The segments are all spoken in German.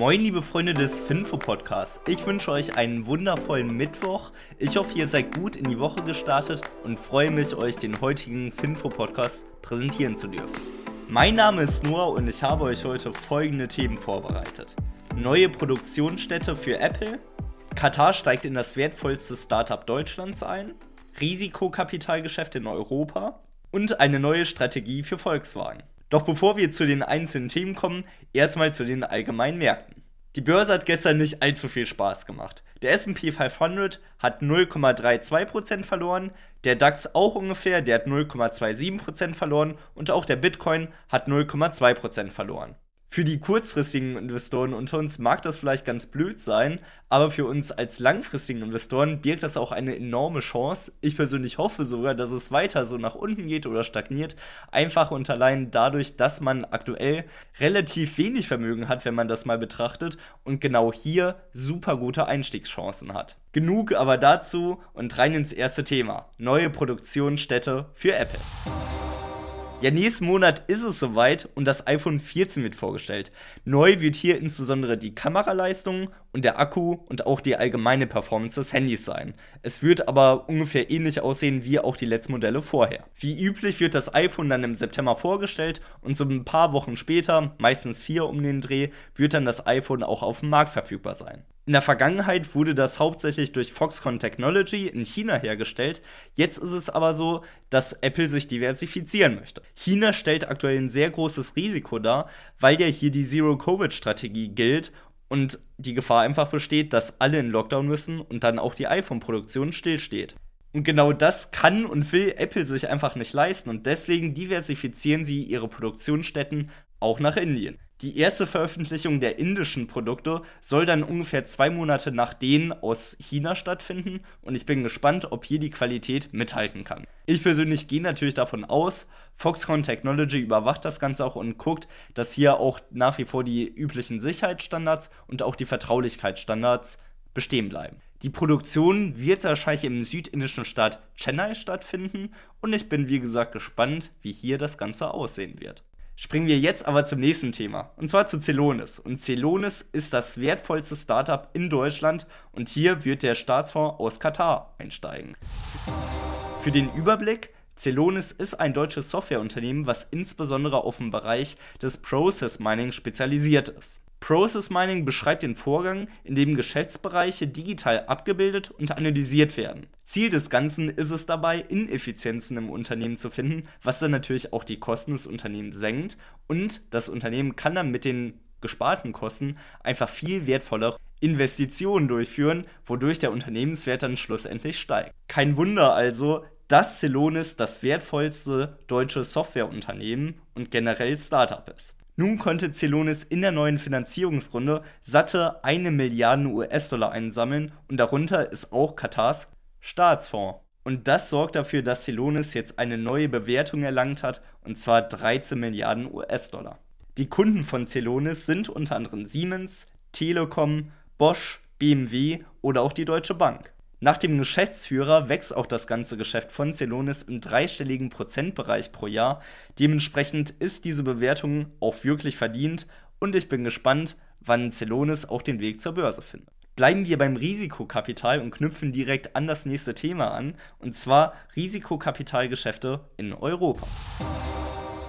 Moin, liebe Freunde des Finfo Podcasts. Ich wünsche euch einen wundervollen Mittwoch. Ich hoffe, ihr seid gut in die Woche gestartet und freue mich, euch den heutigen Finfo Podcast präsentieren zu dürfen. Mein Name ist Noah und ich habe euch heute folgende Themen vorbereitet: Neue Produktionsstätte für Apple, Katar steigt in das wertvollste Startup Deutschlands ein, Risikokapitalgeschäft in Europa und eine neue Strategie für Volkswagen. Doch bevor wir zu den einzelnen Themen kommen, erstmal zu den allgemeinen Märkten. Die Börse hat gestern nicht allzu viel Spaß gemacht. Der SP 500 hat 0,32% verloren, der DAX auch ungefähr, der hat 0,27% verloren und auch der Bitcoin hat 0,2% verloren. Für die kurzfristigen Investoren unter uns mag das vielleicht ganz blöd sein, aber für uns als langfristigen Investoren birgt das auch eine enorme Chance. Ich persönlich hoffe sogar, dass es weiter so nach unten geht oder stagniert, einfach und allein dadurch, dass man aktuell relativ wenig Vermögen hat, wenn man das mal betrachtet und genau hier super gute Einstiegschancen hat. Genug aber dazu und rein ins erste Thema. Neue Produktionsstätte für Apple. Ja, nächsten Monat ist es soweit und das iPhone 14 wird vorgestellt. Neu wird hier insbesondere die Kameraleistung und der Akku und auch die allgemeine Performance des Handys sein. Es wird aber ungefähr ähnlich aussehen wie auch die letzten Modelle vorher. Wie üblich wird das iPhone dann im September vorgestellt und so ein paar Wochen später, meistens vier um den Dreh, wird dann das iPhone auch auf dem Markt verfügbar sein. In der Vergangenheit wurde das hauptsächlich durch Foxconn Technology in China hergestellt. Jetzt ist es aber so, dass Apple sich diversifizieren möchte. China stellt aktuell ein sehr großes Risiko dar, weil ja hier die Zero-Covid-Strategie gilt und die Gefahr einfach besteht, dass alle in Lockdown müssen und dann auch die iPhone-Produktion stillsteht. Und genau das kann und will Apple sich einfach nicht leisten und deswegen diversifizieren sie ihre Produktionsstätten auch nach Indien. Die erste Veröffentlichung der indischen Produkte soll dann ungefähr zwei Monate nach denen aus China stattfinden und ich bin gespannt, ob hier die Qualität mithalten kann. Ich persönlich gehe natürlich davon aus, Foxconn Technology überwacht das Ganze auch und guckt, dass hier auch nach wie vor die üblichen Sicherheitsstandards und auch die Vertraulichkeitsstandards bestehen bleiben. Die Produktion wird wahrscheinlich im südindischen Staat Chennai stattfinden und ich bin wie gesagt gespannt, wie hier das Ganze aussehen wird. Springen wir jetzt aber zum nächsten Thema, und zwar zu Celonis. Und Celonis ist das wertvollste Startup in Deutschland und hier wird der Staatsfonds aus Katar einsteigen. Für den Überblick, Celonis ist ein deutsches Softwareunternehmen, was insbesondere auf den Bereich des Process Mining spezialisiert ist. Process Mining beschreibt den Vorgang, in dem Geschäftsbereiche digital abgebildet und analysiert werden. Ziel des Ganzen ist es dabei, Ineffizienzen im Unternehmen zu finden, was dann natürlich auch die Kosten des Unternehmens senkt und das Unternehmen kann dann mit den gesparten Kosten einfach viel wertvollere Investitionen durchführen, wodurch der Unternehmenswert dann schlussendlich steigt. Kein Wunder also, dass Celonis das wertvollste deutsche Softwareunternehmen und generell Startup ist. Nun konnte Celonis in der neuen Finanzierungsrunde satte eine Milliarde US-Dollar einsammeln und darunter ist auch Katars Staatsfonds. Und das sorgt dafür, dass Celonis jetzt eine neue Bewertung erlangt hat, und zwar 13 Milliarden US-Dollar. Die Kunden von Celonis sind unter anderem Siemens, Telekom, Bosch, BMW oder auch die Deutsche Bank. Nach dem Geschäftsführer wächst auch das ganze Geschäft von Celonis im dreistelligen Prozentbereich pro Jahr. Dementsprechend ist diese Bewertung auch wirklich verdient und ich bin gespannt, wann Celonis auch den Weg zur Börse findet. Bleiben wir beim Risikokapital und knüpfen direkt an das nächste Thema an, und zwar Risikokapitalgeschäfte in Europa.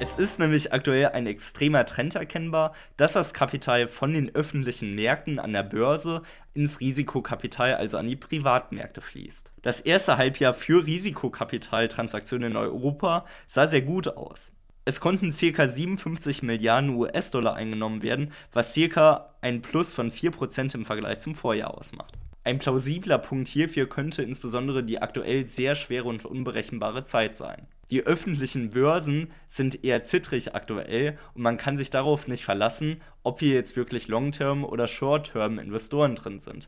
Es ist nämlich aktuell ein extremer Trend erkennbar, dass das Kapital von den öffentlichen Märkten an der Börse ins Risikokapital, also an die Privatmärkte fließt. Das erste Halbjahr für Risikokapitaltransaktionen in Europa sah sehr gut aus. Es konnten ca. 57 Milliarden US-Dollar eingenommen werden, was ca. ein Plus von 4% im Vergleich zum Vorjahr ausmacht. Ein plausibler Punkt hierfür könnte insbesondere die aktuell sehr schwere und unberechenbare Zeit sein. Die öffentlichen Börsen sind eher zittrig aktuell und man kann sich darauf nicht verlassen, ob hier jetzt wirklich Long-Term oder Short-Term Investoren drin sind.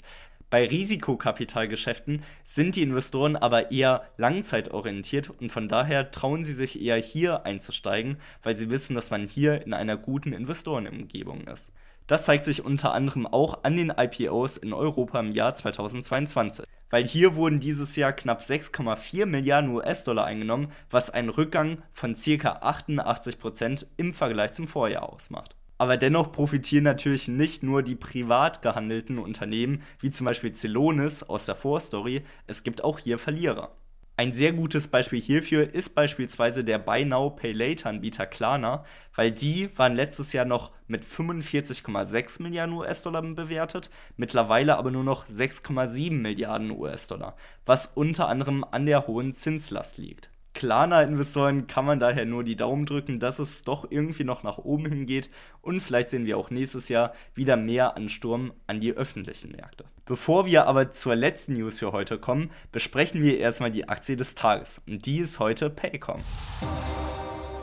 Bei Risikokapitalgeschäften sind die Investoren aber eher langzeitorientiert und von daher trauen sie sich eher hier einzusteigen, weil sie wissen, dass man hier in einer guten Investorenumgebung ist. Das zeigt sich unter anderem auch an den IPOs in Europa im Jahr 2022, weil hier wurden dieses Jahr knapp 6,4 Milliarden US-Dollar eingenommen, was einen Rückgang von ca. 88% im Vergleich zum Vorjahr ausmacht. Aber dennoch profitieren natürlich nicht nur die privat gehandelten Unternehmen, wie zum Beispiel Celonis aus der Vorstory, es gibt auch hier Verlierer. Ein sehr gutes Beispiel hierfür ist beispielsweise der Buy Now Pay Later Anbieter Klarna, weil die waren letztes Jahr noch mit 45,6 Milliarden US-Dollar bewertet, mittlerweile aber nur noch 6,7 Milliarden US-Dollar, was unter anderem an der hohen Zinslast liegt. Klarna-Investoren kann man daher nur die Daumen drücken, dass es doch irgendwie noch nach oben hingeht und vielleicht sehen wir auch nächstes Jahr wieder mehr Ansturm an die öffentlichen Märkte. Bevor wir aber zur letzten News für heute kommen, besprechen wir erstmal die Aktie des Tages und die ist heute Paycom.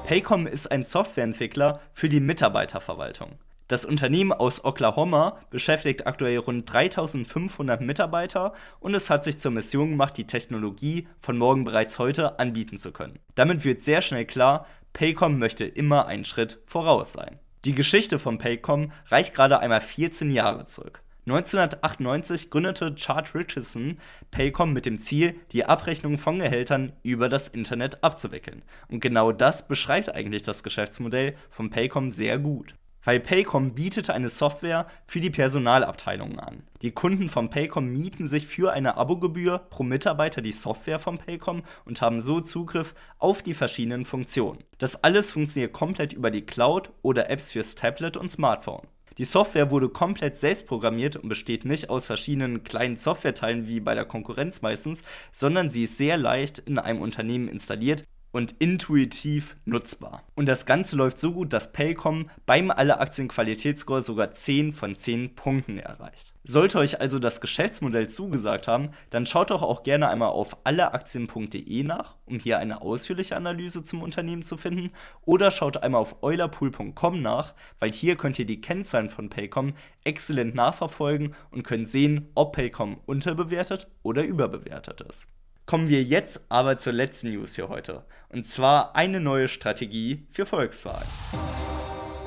Paycom ist ein Softwareentwickler für die Mitarbeiterverwaltung. Das Unternehmen aus Oklahoma beschäftigt aktuell rund 3500 Mitarbeiter und es hat sich zur Mission gemacht, die Technologie von morgen bereits heute anbieten zu können. Damit wird sehr schnell klar, Paycom möchte immer einen Schritt voraus sein. Die Geschichte von Paycom reicht gerade einmal 14 Jahre zurück. 1998 gründete Chart Richardson Paycom mit dem Ziel, die Abrechnung von Gehältern über das Internet abzuwickeln. Und genau das beschreibt eigentlich das Geschäftsmodell von Paycom sehr gut weil Paycom bietet eine Software für die Personalabteilungen an. Die Kunden von Paycom mieten sich für eine Abogebühr pro Mitarbeiter die Software von Paycom und haben so Zugriff auf die verschiedenen Funktionen. Das alles funktioniert komplett über die Cloud oder Apps fürs Tablet und Smartphone. Die Software wurde komplett selbst programmiert und besteht nicht aus verschiedenen kleinen Softwareteilen wie bei der Konkurrenz meistens, sondern sie ist sehr leicht in einem Unternehmen installiert und intuitiv nutzbar. Und das Ganze läuft so gut, dass Paycom beim Alle Aktien Qualitätsscore sogar 10 von 10 Punkten erreicht. Sollte euch also das Geschäftsmodell zugesagt haben, dann schaut doch auch gerne einmal auf alleaktien.de nach, um hier eine ausführliche Analyse zum Unternehmen zu finden, oder schaut einmal auf eulerpool.com nach, weil hier könnt ihr die Kennzahlen von Paycom exzellent nachverfolgen und könnt sehen, ob Paycom unterbewertet oder überbewertet ist. Kommen wir jetzt aber zur letzten News hier heute. Und zwar eine neue Strategie für Volkswagen.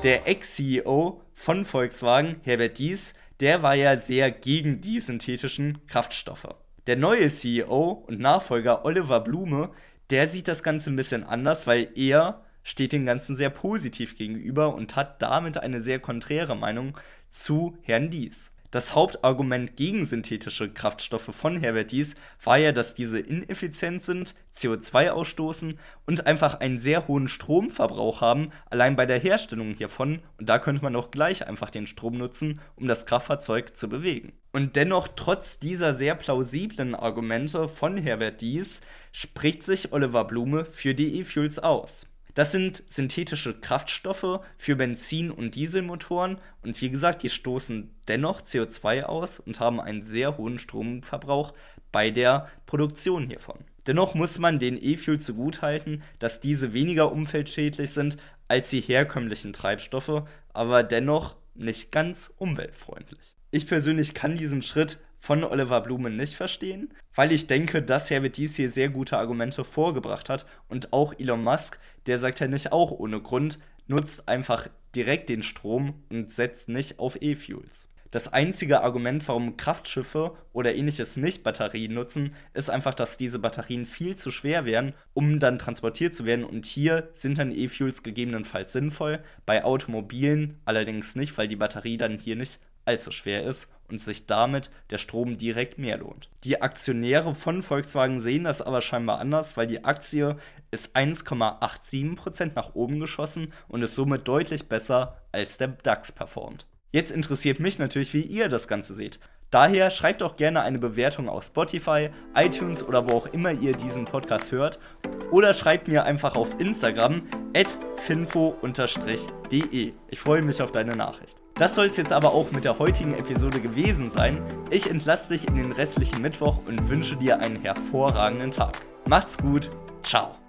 Der Ex-CEO von Volkswagen, Herbert Dies, der war ja sehr gegen die synthetischen Kraftstoffe. Der neue CEO und Nachfolger Oliver Blume, der sieht das Ganze ein bisschen anders, weil er steht dem Ganzen sehr positiv gegenüber und hat damit eine sehr konträre Meinung zu Herrn Dies. Das Hauptargument gegen synthetische Kraftstoffe von Herbert Dies war ja, dass diese ineffizient sind, CO2 ausstoßen und einfach einen sehr hohen Stromverbrauch haben, allein bei der Herstellung hiervon. Und da könnte man auch gleich einfach den Strom nutzen, um das Kraftfahrzeug zu bewegen. Und dennoch, trotz dieser sehr plausiblen Argumente von Herbert Dies, spricht sich Oliver Blume für die E-Fuels aus. Das sind synthetische Kraftstoffe für Benzin- und Dieselmotoren und wie gesagt, die stoßen dennoch CO2 aus und haben einen sehr hohen Stromverbrauch bei der Produktion hiervon. Dennoch muss man den E-Fuel zugutehalten, dass diese weniger umweltschädlich sind als die herkömmlichen Treibstoffe, aber dennoch nicht ganz umweltfreundlich. Ich persönlich kann diesen Schritt von Oliver Blumen nicht verstehen, weil ich denke, dass Herbert dies hier sehr gute Argumente vorgebracht hat und auch Elon Musk, der sagt ja nicht auch ohne Grund, nutzt einfach direkt den Strom und setzt nicht auf E-Fuels. Das einzige Argument, warum Kraftschiffe oder ähnliches nicht Batterien nutzen, ist einfach, dass diese Batterien viel zu schwer wären, um dann transportiert zu werden. Und hier sind dann E-Fuels gegebenenfalls sinnvoll, bei Automobilen allerdings nicht, weil die Batterie dann hier nicht allzu schwer ist und sich damit der Strom direkt mehr lohnt. Die Aktionäre von Volkswagen sehen das aber scheinbar anders, weil die Aktie ist 1,87% nach oben geschossen und ist somit deutlich besser als der DAX performt. Jetzt interessiert mich natürlich, wie ihr das Ganze seht. Daher schreibt auch gerne eine Bewertung auf Spotify, iTunes oder wo auch immer ihr diesen Podcast hört. Oder schreibt mir einfach auf Instagram at finfo-de. Ich freue mich auf deine Nachricht. Das soll es jetzt aber auch mit der heutigen Episode gewesen sein. Ich entlasse dich in den restlichen Mittwoch und wünsche dir einen hervorragenden Tag. Macht's gut, ciao.